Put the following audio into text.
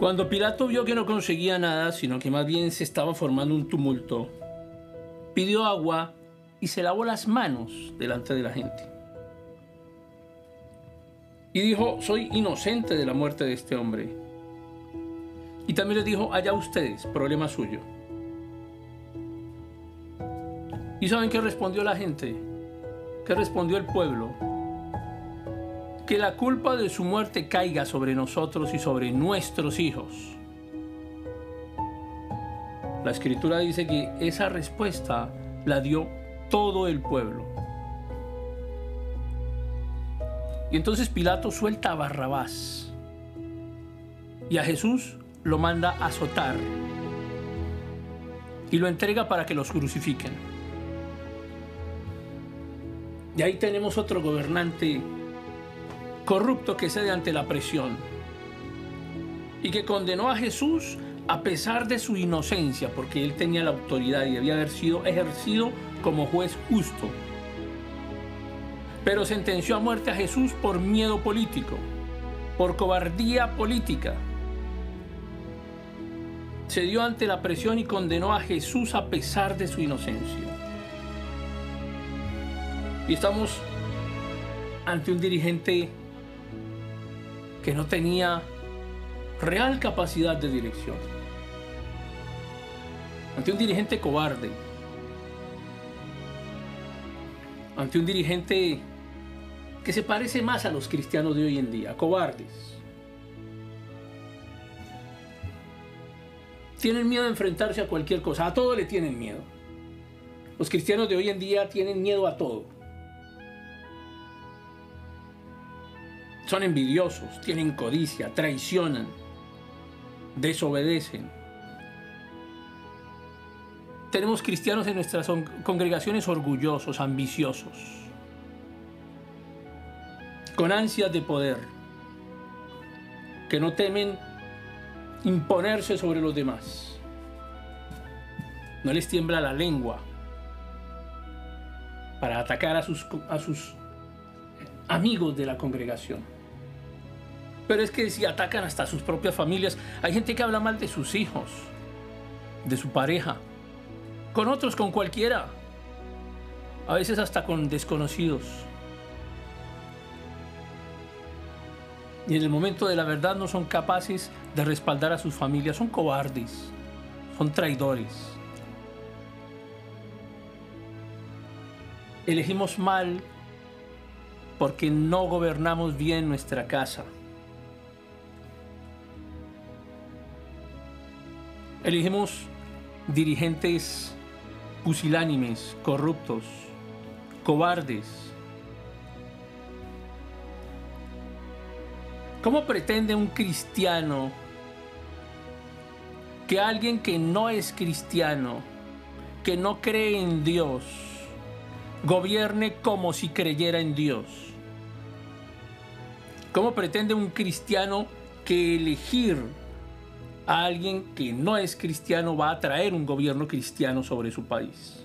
Cuando Pilato vio que no conseguía nada, sino que más bien se estaba formando un tumulto, pidió agua y se lavó las manos delante de la gente. Y dijo, soy inocente de la muerte de este hombre. Y también les dijo, allá ustedes, problema suyo. ¿Y saben qué respondió la gente? ¿Qué respondió el pueblo? Que la culpa de su muerte caiga sobre nosotros y sobre nuestros hijos. La escritura dice que esa respuesta la dio todo el pueblo. Y entonces Pilato suelta a Barrabás y a Jesús lo manda a azotar y lo entrega para que los crucifiquen. Y ahí tenemos otro gobernante corrupto que cede ante la presión y que condenó a Jesús a pesar de su inocencia, porque él tenía la autoridad y debía haber sido ejercido como juez justo. Pero sentenció a muerte a Jesús por miedo político, por cobardía política. Se dio ante la presión y condenó a Jesús a pesar de su inocencia. Y estamos ante un dirigente que no tenía real capacidad de dirección. Ante un dirigente cobarde. Ante un dirigente que se parece más a los cristianos de hoy en día, cobardes. Tienen miedo de enfrentarse a cualquier cosa, a todo le tienen miedo. Los cristianos de hoy en día tienen miedo a todo. Son envidiosos, tienen codicia, traicionan, desobedecen. Tenemos cristianos en nuestras congregaciones orgullosos, ambiciosos, con ansias de poder, que no temen imponerse sobre los demás. No les tiembla la lengua para atacar a sus, a sus amigos de la congregación. Pero es que si atacan hasta sus propias familias, hay gente que habla mal de sus hijos, de su pareja, con otros, con cualquiera, a veces hasta con desconocidos. Y en el momento de la verdad no son capaces de respaldar a sus familias, son cobardes, son traidores. Elegimos mal porque no gobernamos bien nuestra casa. Elegimos dirigentes pusilánimes, corruptos, cobardes. ¿Cómo pretende un cristiano que alguien que no es cristiano, que no cree en Dios, gobierne como si creyera en Dios? ¿Cómo pretende un cristiano que elegir alguien que no es cristiano va a traer un gobierno cristiano sobre su país.